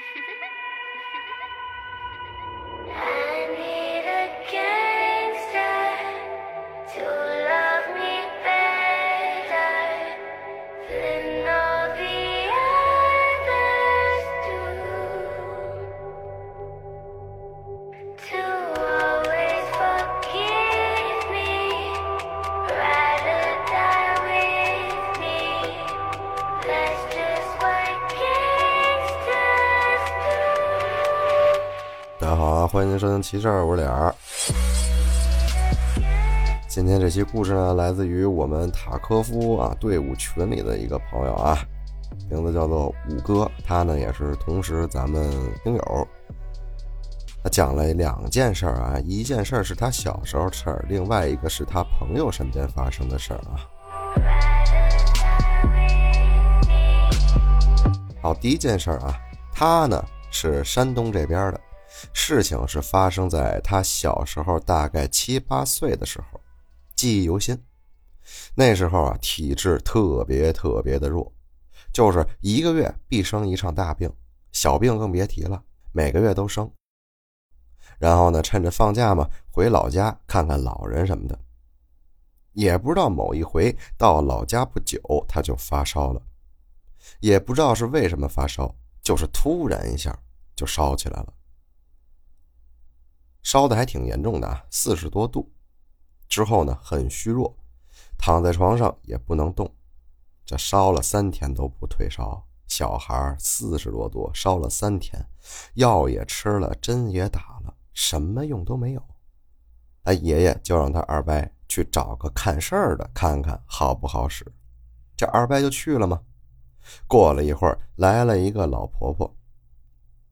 嘿嘿嘿嘿嘿嘿欢迎收听奇事儿，我是脸儿。今天这期故事呢，来自于我们塔科夫啊队伍群里的一个朋友啊，名字叫做五哥，他呢也是同时咱们听友。他讲了两件事儿啊，一件事儿是他小时候的事儿，另外一个是他朋友身边发生的事儿啊。好，第一件事儿啊，他呢是山东这边的。事情是发生在他小时候，大概七八岁的时候，记忆犹新。那时候啊，体质特别特别的弱，就是一个月必生一场大病，小病更别提了，每个月都生。然后呢，趁着放假嘛，回老家看看老人什么的。也不知道某一回到老家不久，他就发烧了，也不知道是为什么发烧，就是突然一下就烧起来了。烧的还挺严重的啊，四十多度。之后呢，很虚弱，躺在床上也不能动。这烧了三天都不退烧，小孩四十多度，烧了三天，药也吃了，针也打了，什么用都没有。他爷爷就让他二伯去找个看事儿的，看看好不好使。这二伯就去了嘛。过了一会儿，来了一个老婆婆。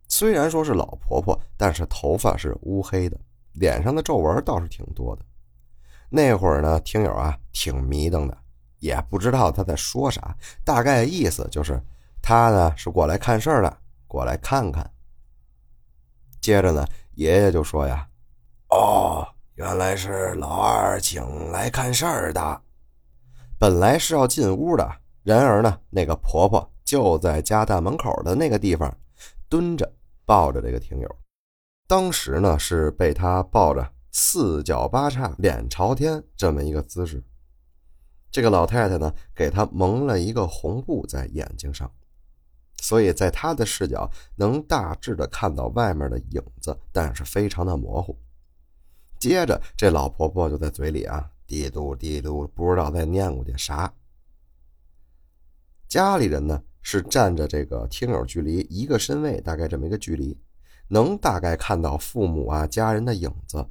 虽然说是老婆婆，但是头发是乌黑的，脸上的皱纹倒是挺多的。那会儿呢，听友啊挺迷瞪的，也不知道他在说啥，大概意思就是他呢是过来看事儿的，过来看看。接着呢，爷爷就说呀：“哦，原来是老二请来看事儿的。本来是要进屋的，然而呢，那个婆婆就在家大门口的那个地方蹲着。”抱着这个听友，当时呢是被他抱着四脚八叉脸朝天这么一个姿势。这个老太太呢给他蒙了一个红布在眼睛上，所以在他的视角能大致的看到外面的影子，但是非常的模糊。接着这老婆婆就在嘴里啊嘀嘟嘀嘟，不知道在念咕点啥。家里人呢？是站着这个听友距离一个身位，大概这么一个距离，能大概看到父母啊家人的影子，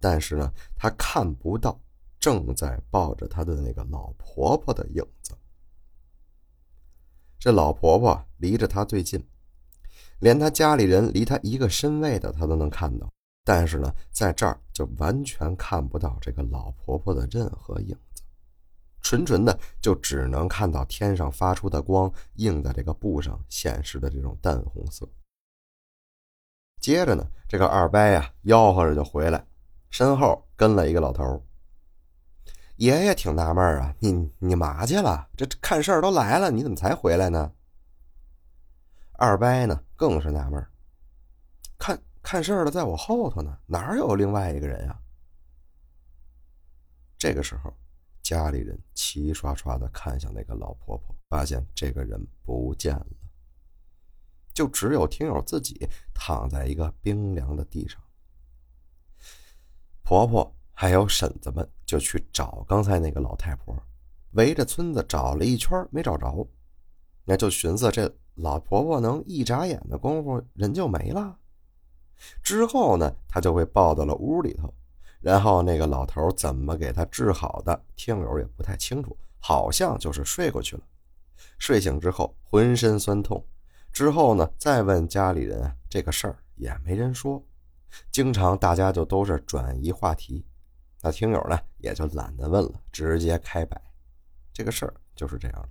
但是呢，他看不到正在抱着他的那个老婆婆的影子。这老婆婆离着他最近，连他家里人离他一个身位的他都能看到，但是呢，在这儿就完全看不到这个老婆婆的任何影子。纯纯的就只能看到天上发出的光映在这个布上显示的这种淡红色。接着呢，这个二伯呀吆喝着就回来，身后跟了一个老头。爷爷挺纳闷啊，你你嘛去了？这看事儿都来了，你怎么才回来呢？二伯呢更是纳闷，看看事儿的在我后头呢，哪有另外一个人呀？这个时候。家里人齐刷刷的看向那个老婆婆，发现这个人不见了，就只有听友自己躺在一个冰凉的地上。婆婆还有婶子们就去找刚才那个老太婆，围着村子找了一圈没找着，那就寻思这老婆婆能一眨眼的功夫人就没了。之后呢，她就被抱到了屋里头。然后那个老头怎么给他治好的，听友也不太清楚，好像就是睡过去了。睡醒之后浑身酸痛，之后呢再问家里人这个事儿也没人说，经常大家就都是转移话题，那听友呢也就懒得问了，直接开摆。这个事儿就是这样。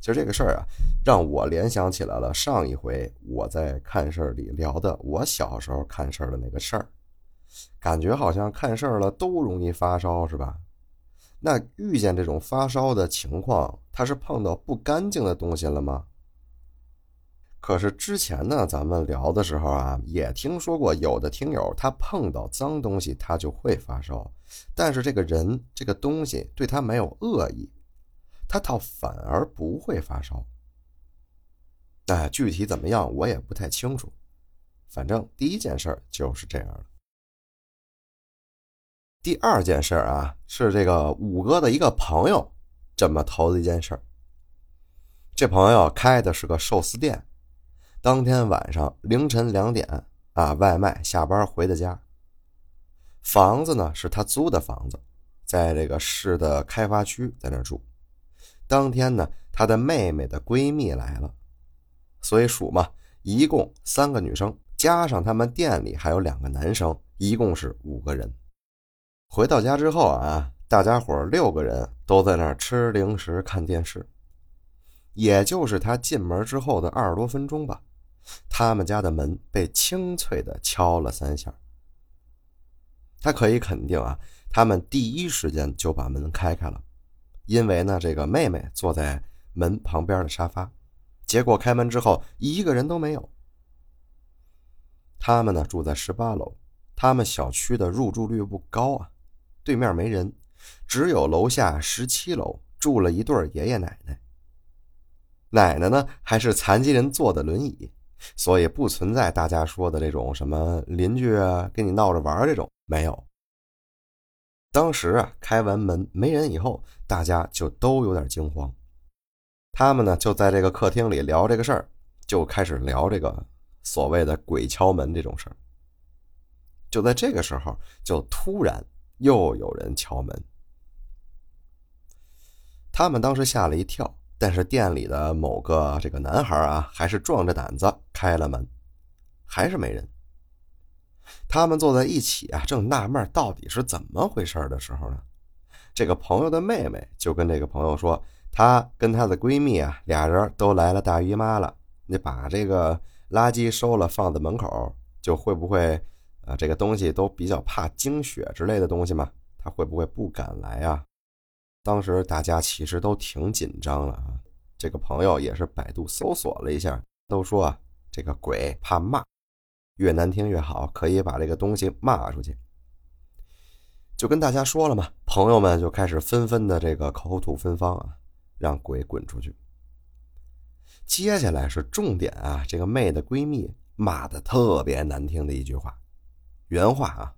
其实这个事儿啊，让我联想起来了上一回我在看事儿里聊的我小时候看事儿的那个事儿。感觉好像看事儿了都容易发烧，是吧？那遇见这种发烧的情况，他是碰到不干净的东西了吗？可是之前呢，咱们聊的时候啊，也听说过有的听友他碰到脏东西他就会发烧，但是这个人这个东西对他没有恶意，他倒反而不会发烧。哎，具体怎么样我也不太清楚，反正第一件事儿就是这样的。第二件事啊，是这个五哥的一个朋友这么投的一件事这朋友开的是个寿司店，当天晚上凌晨两点啊，外卖下班回的家。房子呢是他租的房子，在这个市的开发区，在那住。当天呢，他的妹妹的闺蜜来了。所以数嘛，一共三个女生，加上他们店里还有两个男生，一共是五个人。回到家之后啊，大家伙六个人都在那儿吃零食、看电视。也就是他进门之后的二十多分钟吧，他们家的门被清脆的敲了三下。他可以肯定啊，他们第一时间就把门开开了，因为呢，这个妹妹坐在门旁边的沙发。结果开门之后，一个人都没有。他们呢住在十八楼，他们小区的入住率不高啊，对面没人，只有楼下十七楼住了一对爷爷奶奶。奶奶呢还是残疾人坐的轮椅，所以不存在大家说的这种什么邻居啊跟你闹着玩这种没有。当时啊开完门没人以后，大家就都有点惊慌。他们呢就在这个客厅里聊这个事儿，就开始聊这个所谓的鬼敲门这种事儿。就在这个时候，就突然又有人敲门。他们当时吓了一跳，但是店里的某个这个男孩啊，还是壮着胆子开了门，还是没人。他们坐在一起啊，正纳闷到底是怎么回事的时候呢，这个朋友的妹妹就跟这个朋友说。她跟她的闺蜜啊，俩人都来了大姨妈了。你把这个垃圾收了，放在门口，就会不会啊？这个东西都比较怕精血之类的东西嘛，他会不会不敢来啊？当时大家其实都挺紧张了啊。这个朋友也是百度搜索了一下，都说啊，这个鬼怕骂，越难听越好，可以把这个东西骂出去。就跟大家说了嘛，朋友们就开始纷纷的这个口吐芬芳啊。让鬼滚出去。接下来是重点啊，这个妹的闺蜜骂的特别难听的一句话，原话啊：“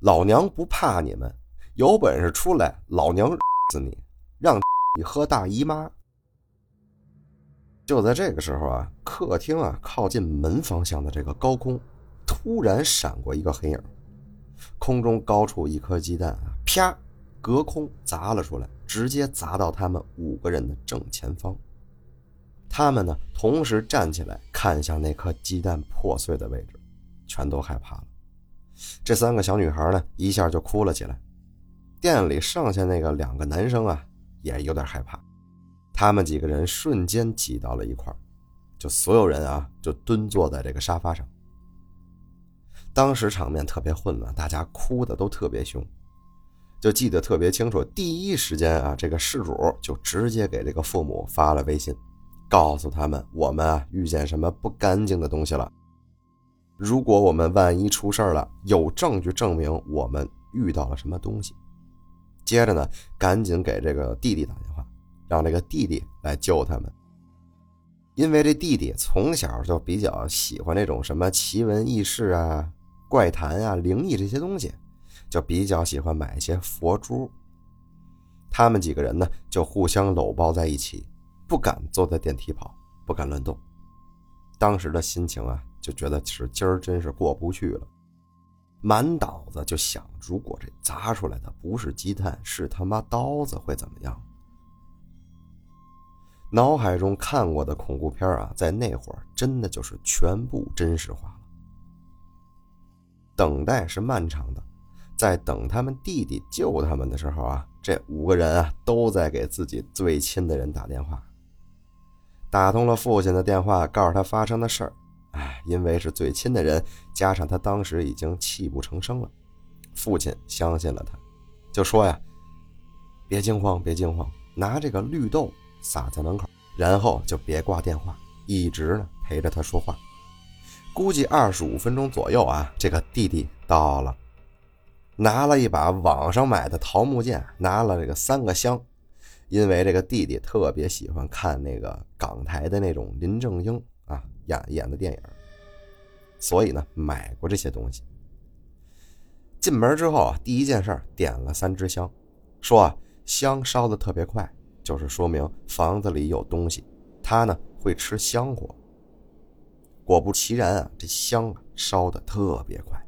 老娘不怕你们，有本事出来，老娘死你，让你喝大姨妈。”就在这个时候啊，客厅啊靠近门方向的这个高空，突然闪过一个黑影，空中高处一颗鸡蛋啊，啪！隔空砸了出来，直接砸到他们五个人的正前方。他们呢，同时站起来，看向那颗鸡蛋破碎的位置，全都害怕了。这三个小女孩呢，一下就哭了起来。店里剩下那个两个男生啊，也有点害怕。他们几个人瞬间挤到了一块就所有人啊，就蹲坐在这个沙发上。当时场面特别混乱，大家哭的都特别凶。就记得特别清楚，第一时间啊，这个事主就直接给这个父母发了微信，告诉他们我们啊遇见什么不干净的东西了。如果我们万一出事了，有证据证明我们遇到了什么东西。接着呢，赶紧给这个弟弟打电话，让这个弟弟来救他们。因为这弟弟从小就比较喜欢那种什么奇闻异事啊、怪谈啊、灵异这些东西。就比较喜欢买一些佛珠。他们几个人呢，就互相搂抱在一起，不敢坐在电梯跑，不敢乱动。当时的心情啊，就觉得是今儿真是过不去了，满脑子就想：如果这砸出来的不是鸡蛋，是他妈刀子，会怎么样？脑海中看过的恐怖片啊，在那会儿真的就是全部真实化了。等待是漫长的。在等他们弟弟救他们的时候啊，这五个人啊都在给自己最亲的人打电话。打通了父亲的电话，告诉他发生的事儿。哎，因为是最亲的人，加上他当时已经泣不成声了，父亲相信了他，就说呀：“别惊慌，别惊慌，拿这个绿豆撒在门口，然后就别挂电话，一直呢陪着他说话。估计二十五分钟左右啊，这个弟弟到了，拿了一把网上买的桃木剑，拿了这个三个香，因为这个弟弟特别喜欢看那个港台的那种林正英啊演演的电影，所以呢买过这些东西。进门之后啊，第一件事点了三支香，说啊香烧的特别快，就是说明房子里有东西，他呢会吃香火。果不其然啊，这香啊烧的特别快。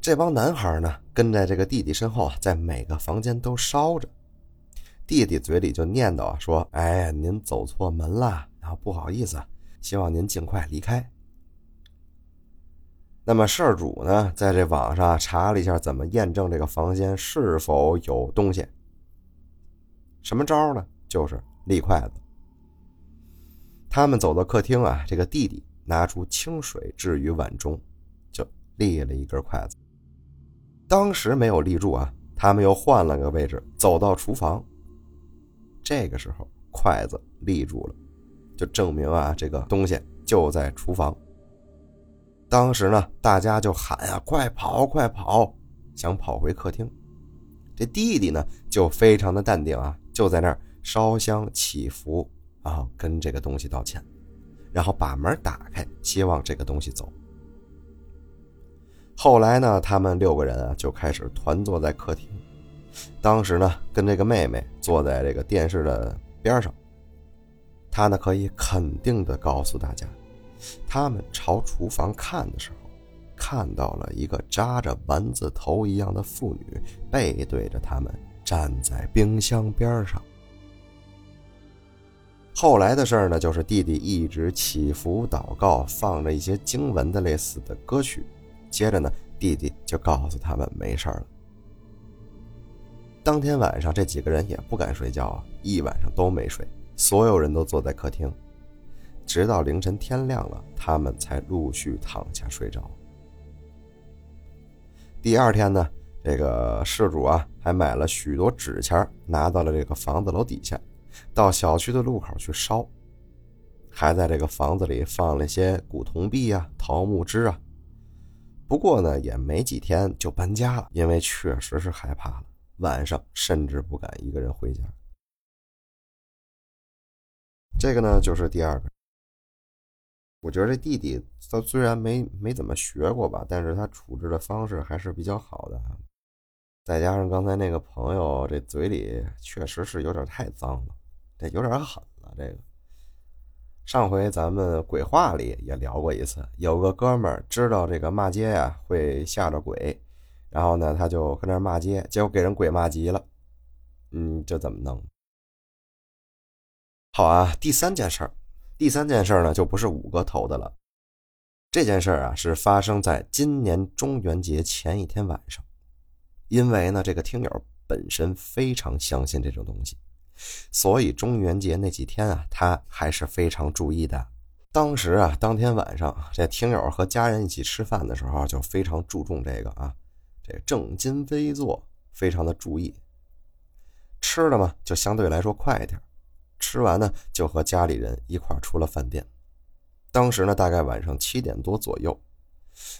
这帮男孩呢跟在这个弟弟身后，在每个房间都烧着。弟弟嘴里就念叨啊说：“哎，您走错门了，然后不好意思，希望您尽快离开。”那么事儿主呢，在这网上查了一下怎么验证这个房间是否有东西。什么招呢？就是立筷子。他们走到客厅啊，这个弟弟拿出清水置于碗中，就立了一根筷子。当时没有立住啊，他们又换了个位置，走到厨房。这个时候筷子立住了，就证明啊，这个东西就在厨房。当时呢，大家就喊啊，快跑，快跑，想跑回客厅。这弟弟呢，就非常的淡定啊，就在那儿烧香祈福。然后跟这个东西道歉，然后把门打开，希望这个东西走。后来呢，他们六个人啊就开始团坐在客厅。当时呢，跟这个妹妹坐在这个电视的边上。他呢可以肯定的告诉大家，他们朝厨房看的时候，看到了一个扎着丸子头一样的妇女背对着他们站在冰箱边上。后来的事儿呢，就是弟弟一直祈福祷告，放着一些经文的类似的歌曲。接着呢，弟弟就告诉他们没事了。当天晚上，这几个人也不敢睡觉啊，一晚上都没睡，所有人都坐在客厅，直到凌晨天亮了，他们才陆续躺下睡着。第二天呢，这个事主啊，还买了许多纸钱，拿到了这个房子楼底下。到小区的路口去烧，还在这个房子里放了些古铜币啊、桃木枝啊。不过呢，也没几天就搬家了，因为确实是害怕了，晚上甚至不敢一个人回家。这个呢，就是第二个。我觉得这弟弟他虽然没没怎么学过吧，但是他处置的方式还是比较好的。再加上刚才那个朋友这嘴里确实是有点太脏了。这有点狠了，这个。上回咱们鬼话里也聊过一次，有个哥们儿知道这个骂街呀会吓着鬼，然后呢他就跟那骂街，结果给人鬼骂急了，嗯，这怎么弄？好啊，第三件事儿，第三件事儿呢就不是五哥投的了，这件事啊是发生在今年中元节前一天晚上，因为呢这个听友本身非常相信这种东西。所以中元节那几天啊，他还是非常注意的。当时啊，当天晚上，这听友和家人一起吃饭的时候，就非常注重这个啊，这正襟危坐，非常的注意。吃的嘛，就相对来说快一点。吃完呢，就和家里人一块出了饭店。当时呢，大概晚上七点多左右，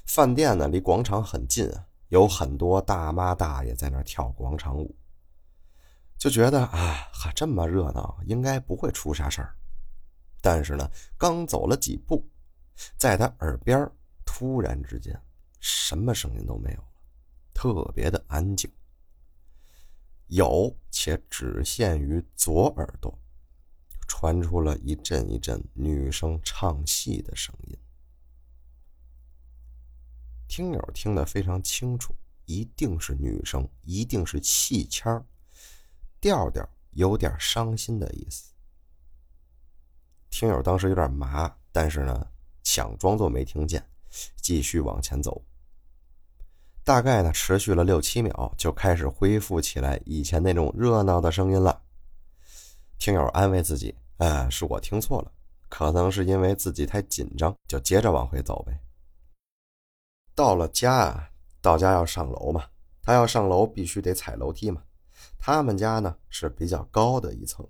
饭店呢离广场很近啊，有很多大妈大爷在那跳广场舞。就觉得啊，哈这么热闹，应该不会出啥事儿。但是呢，刚走了几步，在他耳边突然之间，什么声音都没有，特别的安静。有且只限于左耳朵，传出了一阵一阵女生唱戏的声音。听友听得非常清楚，一定是女生，一定是戏腔。调调有点伤心的意思。听友当时有点麻，但是呢，想装作没听见，继续往前走。大概呢，持续了六七秒，就开始恢复起来以前那种热闹的声音了。听友安慰自己：“哎，是我听错了，可能是因为自己太紧张，就接着往回走呗。”到了家啊，到家要上楼嘛，他要上楼必须得踩楼梯嘛。他们家呢是比较高的一层，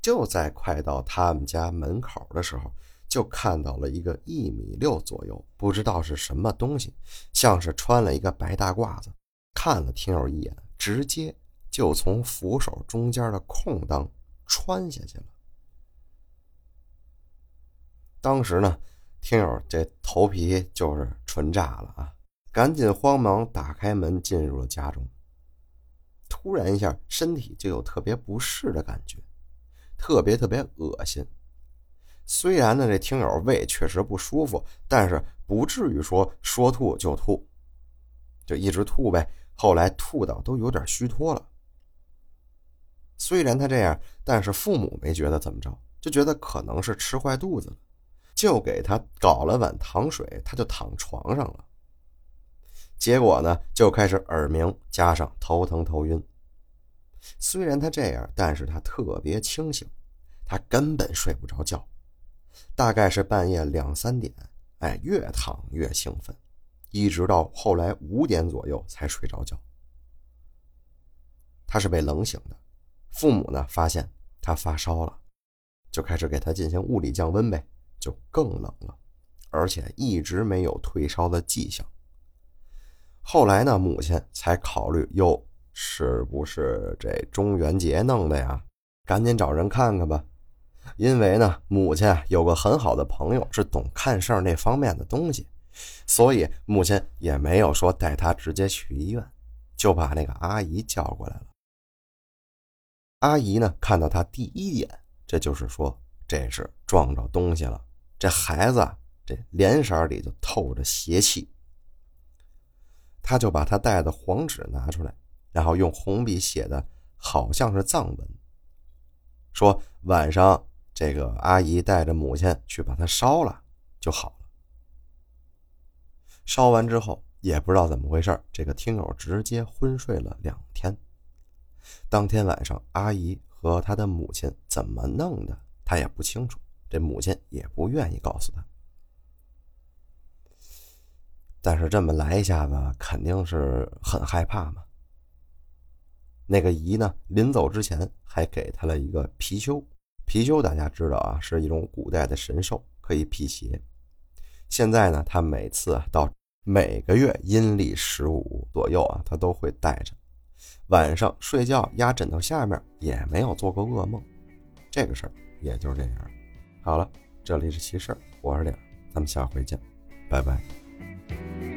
就在快到他们家门口的时候，就看到了一个一米六左右，不知道是什么东西，像是穿了一个白大褂子，看了听友一眼，直接就从扶手中间的空当穿下去了。当时呢，听友这头皮就是纯炸了啊，赶紧慌忙打开门进入了家中。突然一下，身体就有特别不适的感觉。特别特别恶心，虽然呢这听友胃确实不舒服，但是不至于说说吐就吐，就一直吐呗。后来吐到都有点虚脱了。虽然他这样，但是父母没觉得怎么着，就觉得可能是吃坏肚子了，就给他搞了碗糖水，他就躺床上了。结果呢，就开始耳鸣，加上头疼头晕。虽然他这样，但是他特别清醒，他根本睡不着觉。大概是半夜两三点，哎，越躺越兴奋，一直到后来五点左右才睡着觉。他是被冷醒的，父母呢发现他发烧了，就开始给他进行物理降温呗，就更冷了，而且一直没有退烧的迹象。后来呢，母亲才考虑哟。是不是这中元节弄的呀？赶紧找人看看吧。因为呢，母亲有个很好的朋友是懂看事儿那方面的东西，所以母亲也没有说带他直接去医院，就把那个阿姨叫过来了。阿姨呢，看到他第一眼，这就是说这是撞着东西了。这孩子这脸色里就透着邪气，他就把他带的黄纸拿出来。然后用红笔写的，好像是藏文，说晚上这个阿姨带着母亲去把它烧了就好了。烧完之后也不知道怎么回事，这个听友直接昏睡了两天。当天晚上，阿姨和他的母亲怎么弄的，他也不清楚，这母亲也不愿意告诉他。但是这么来一下子，肯定是很害怕嘛。那个姨呢，临走之前还给他了一个貔貅。貔貅大家知道啊，是一种古代的神兽，可以辟邪。现在呢，他每次到每个月阴历十五左右啊，他都会带着。晚上睡觉压枕头下面也没有做过噩梦。这个事儿也就是这样。好了，这里是奇事，我是脸，咱们下回见，拜拜。